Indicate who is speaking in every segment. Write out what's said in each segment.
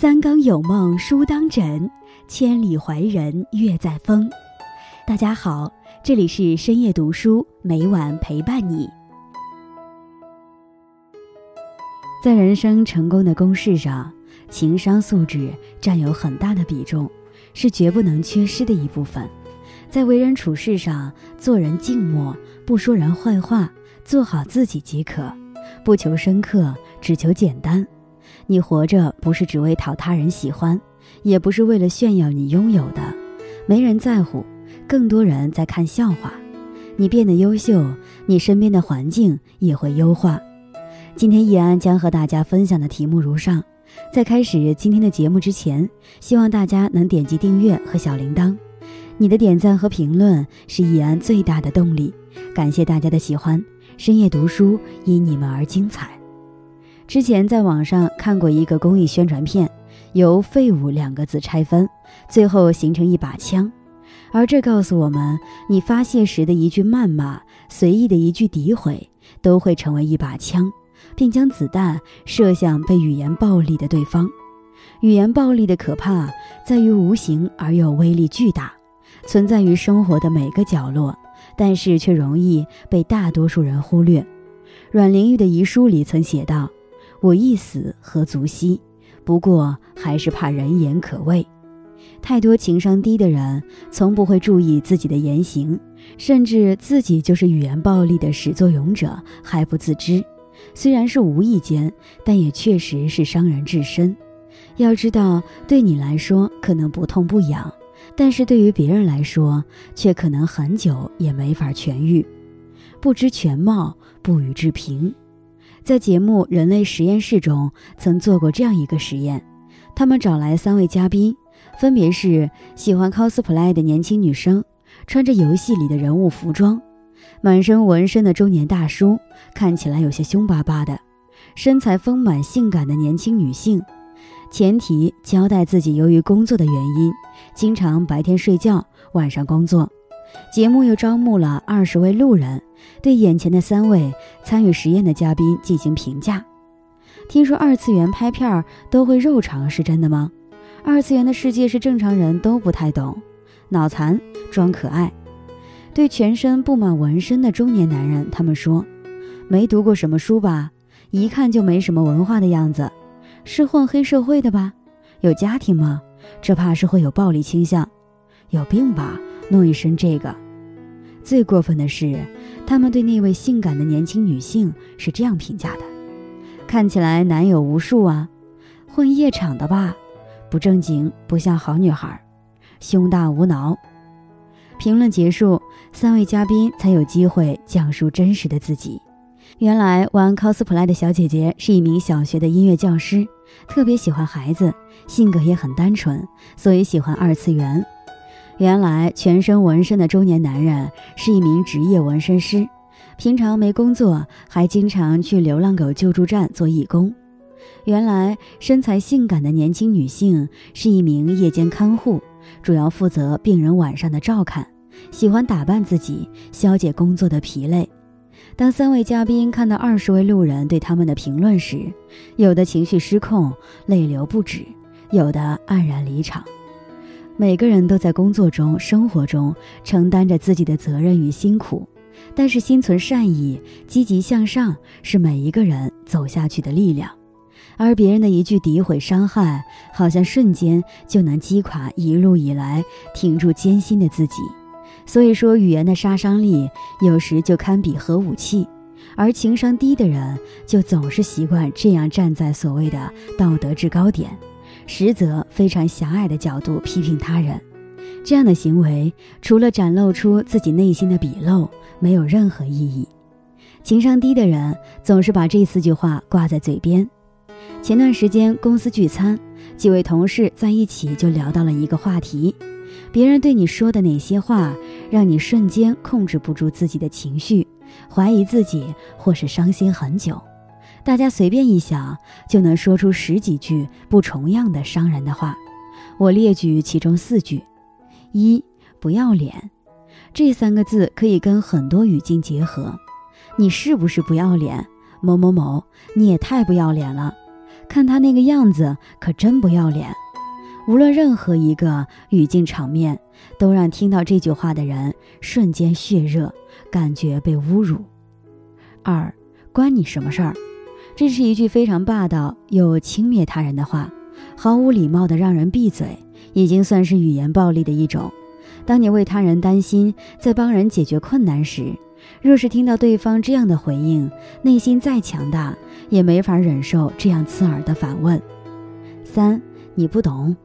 Speaker 1: 三更有梦书当枕，千里怀人月在风。大家好，这里是深夜读书，每晚陪伴你。在人生成功的公式上，情商素质占有很大的比重，是绝不能缺失的一部分。在为人处事上，做人静默，不说人坏话，做好自己即可，不求深刻，只求简单。你活着不是只为讨他人喜欢，也不是为了炫耀你拥有的，没人在乎，更多人在看笑话。你变得优秀，你身边的环境也会优化。今天易安将和大家分享的题目如上。在开始今天的节目之前，希望大家能点击订阅和小铃铛。你的点赞和评论是易安最大的动力。感谢大家的喜欢，深夜读书因你们而精彩。之前在网上看过一个公益宣传片，由“废物”两个字拆分，最后形成一把枪。而这告诉我们，你发泄时的一句谩骂，随意的一句诋毁，都会成为一把枪，并将子弹射向被语言暴力的对方。语言暴力的可怕在于无形而又威力巨大，存在于生活的每个角落，但是却容易被大多数人忽略。阮玲玉的遗书里曾写道。我一死何足惜？不过还是怕人言可畏。太多情商低的人，从不会注意自己的言行，甚至自己就是语言暴力的始作俑者还不自知。虽然是无意间，但也确实是伤人至深。要知道，对你来说可能不痛不痒，但是对于别人来说，却可能很久也没法痊愈。不知全貌，不予置评。在节目《人类实验室》中，曾做过这样一个实验。他们找来三位嘉宾，分别是喜欢 cosplay 的年轻女生，穿着游戏里的人物服装，满身纹身的中年大叔，看起来有些凶巴巴的，身材丰满性感的年轻女性。前提交代自己由于工作的原因，经常白天睡觉，晚上工作。节目又招募了二十位路人。对眼前的三位参与实验的嘉宾进行评价。听说二次元拍片儿都会肉偿，是真的吗？二次元的世界是正常人都不太懂，脑残装可爱。对全身布满纹身的中年男人，他们说：“没读过什么书吧？一看就没什么文化的样子。是混黑社会的吧？有家庭吗？这怕是会有暴力倾向。有病吧？弄一身这个。最过分的是。”他们对那位性感的年轻女性是这样评价的：看起来男友无数啊，混夜场的吧，不正经，不像好女孩，胸大无脑。评论结束，三位嘉宾才有机会讲述真实的自己。原来玩 cosplay 的小姐姐是一名小学的音乐教师，特别喜欢孩子，性格也很单纯，所以喜欢二次元。原来全身纹身的中年男人是一名职业纹身师，平常没工作，还经常去流浪狗救助站做义工。原来身材性感的年轻女性是一名夜间看护，主要负责病人晚上的照看，喜欢打扮自己，消解工作的疲累。当三位嘉宾看到二十位路人对他们的评论时，有的情绪失控，泪流不止；有的黯然离场。每个人都在工作中、生活中承担着自己的责任与辛苦，但是心存善意、积极向上是每一个人走下去的力量。而别人的一句诋毁、伤害，好像瞬间就能击垮一路以来挺住艰辛的自己。所以说，语言的杀伤力有时就堪比核武器。而情商低的人，就总是习惯这样站在所谓的道德制高点。实则非常狭隘的角度批评他人，这样的行为除了展露出自己内心的鄙陋，没有任何意义。情商低的人总是把这四句话挂在嘴边。前段时间公司聚餐，几位同事在一起就聊到了一个话题：别人对你说的哪些话，让你瞬间控制不住自己的情绪，怀疑自己，或是伤心很久。大家随便一想，就能说出十几句不重样的伤人的话。我列举其中四句：一不要脸，这三个字可以跟很多语境结合。你是不是不要脸？某某某，你也太不要脸了！看他那个样子，可真不要脸。无论任何一个语境场面，都让听到这句话的人瞬间血热，感觉被侮辱。二，关你什么事儿？这是一句非常霸道又轻蔑他人的话，毫无礼貌的让人闭嘴，已经算是语言暴力的一种。当你为他人担心，在帮人解决困难时，若是听到对方这样的回应，内心再强大也没法忍受这样刺耳的反问。三，你不懂，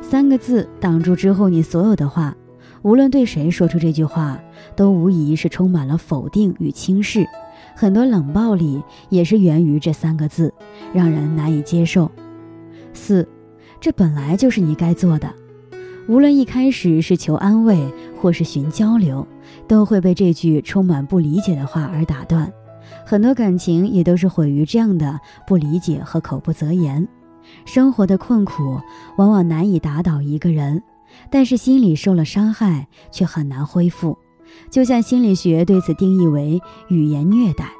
Speaker 1: 三个字挡住之后你所有的话，无论对谁说出这句话，都无疑是充满了否定与轻视。很多冷暴力也是源于这三个字，让人难以接受。四，这本来就是你该做的。无论一开始是求安慰，或是寻交流，都会被这句充满不理解的话而打断。很多感情也都是毁于这样的不理解和口不择言。生活的困苦往往难以打倒一个人，但是心里受了伤害却很难恢复。就像心理学对此定义为语言虐待，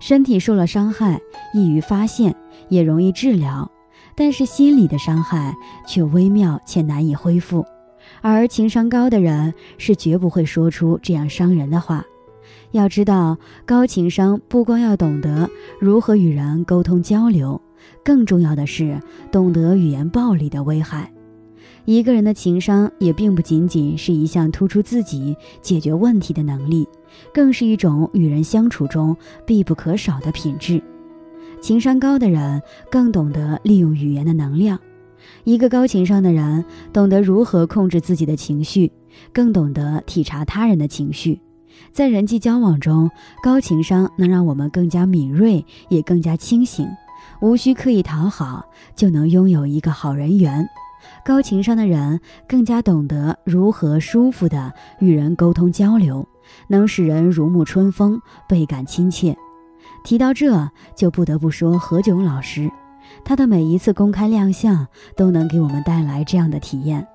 Speaker 1: 身体受了伤害易于发现，也容易治疗，但是心理的伤害却微妙且难以恢复。而情商高的人是绝不会说出这样伤人的话。要知道，高情商不光要懂得如何与人沟通交流，更重要的是懂得语言暴力的危害。一个人的情商也并不仅仅是一项突出自己解决问题的能力，更是一种与人相处中必不可少的品质。情商高的人更懂得利用语言的能量。一个高情商的人懂得如何控制自己的情绪，更懂得体察他人的情绪。在人际交往中，高情商能让我们更加敏锐，也更加清醒，无需刻意讨好，就能拥有一个好人缘。高情商的人更加懂得如何舒服的与人沟通交流，能使人如沐春风，倍感亲切。提到这就不得不说何炅老师，他的每一次公开亮相都能给我们带来这样的体验。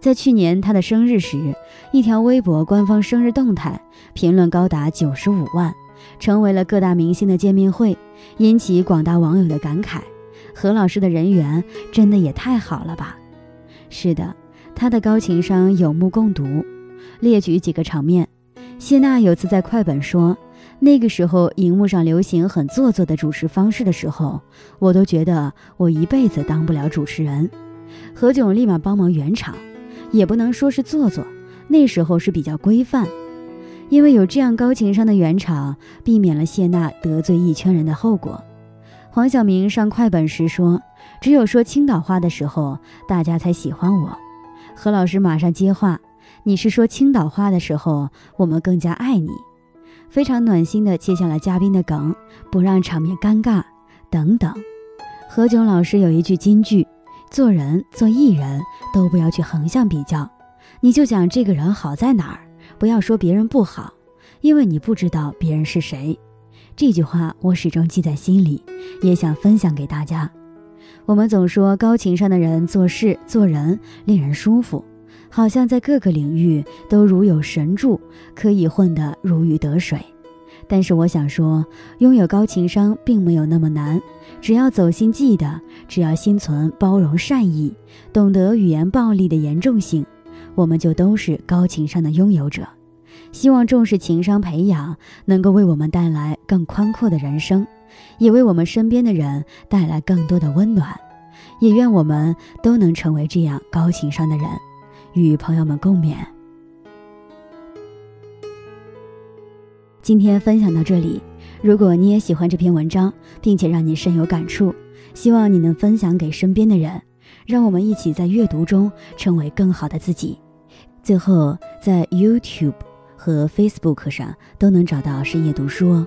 Speaker 1: 在去年他的生日时，一条微博官方生日动态评论高达九十五万，成为了各大明星的见面会，引起广大网友的感慨：何老师的人缘真的也太好了吧！是的，他的高情商有目共睹。列举几个场面：谢娜有次在快本说，那个时候荧幕上流行很做作的主持方式的时候，我都觉得我一辈子当不了主持人。何炅立马帮忙圆场，也不能说是做作，那时候是比较规范。因为有这样高情商的圆场，避免了谢娜得罪一圈人的后果。黄晓明上快本时说。只有说青岛话的时候，大家才喜欢我。何老师马上接话：“你是说青岛话的时候，我们更加爱你。”非常暖心的接下了嘉宾的梗，不让场面尴尬等等。何炅老师有一句金句：“做人做艺人，都不要去横向比较，你就讲这个人好在哪儿，不要说别人不好，因为你不知道别人是谁。”这句话我始终记在心里，也想分享给大家。我们总说高情商的人做事做人令人舒服，好像在各个领域都如有神助，可以混得如鱼得水。但是我想说，拥有高情商并没有那么难，只要走心记得，只要心存包容善意，懂得语言暴力的严重性，我们就都是高情商的拥有者。希望重视情商培养，能够为我们带来更宽阔的人生。也为我们身边的人带来更多的温暖，也愿我们都能成为这样高情商的人，与朋友们共勉。今天分享到这里，如果你也喜欢这篇文章，并且让你深有感触，希望你能分享给身边的人，让我们一起在阅读中成为更好的自己。最后，在 YouTube 和 Facebook 上都能找到深夜读书哦。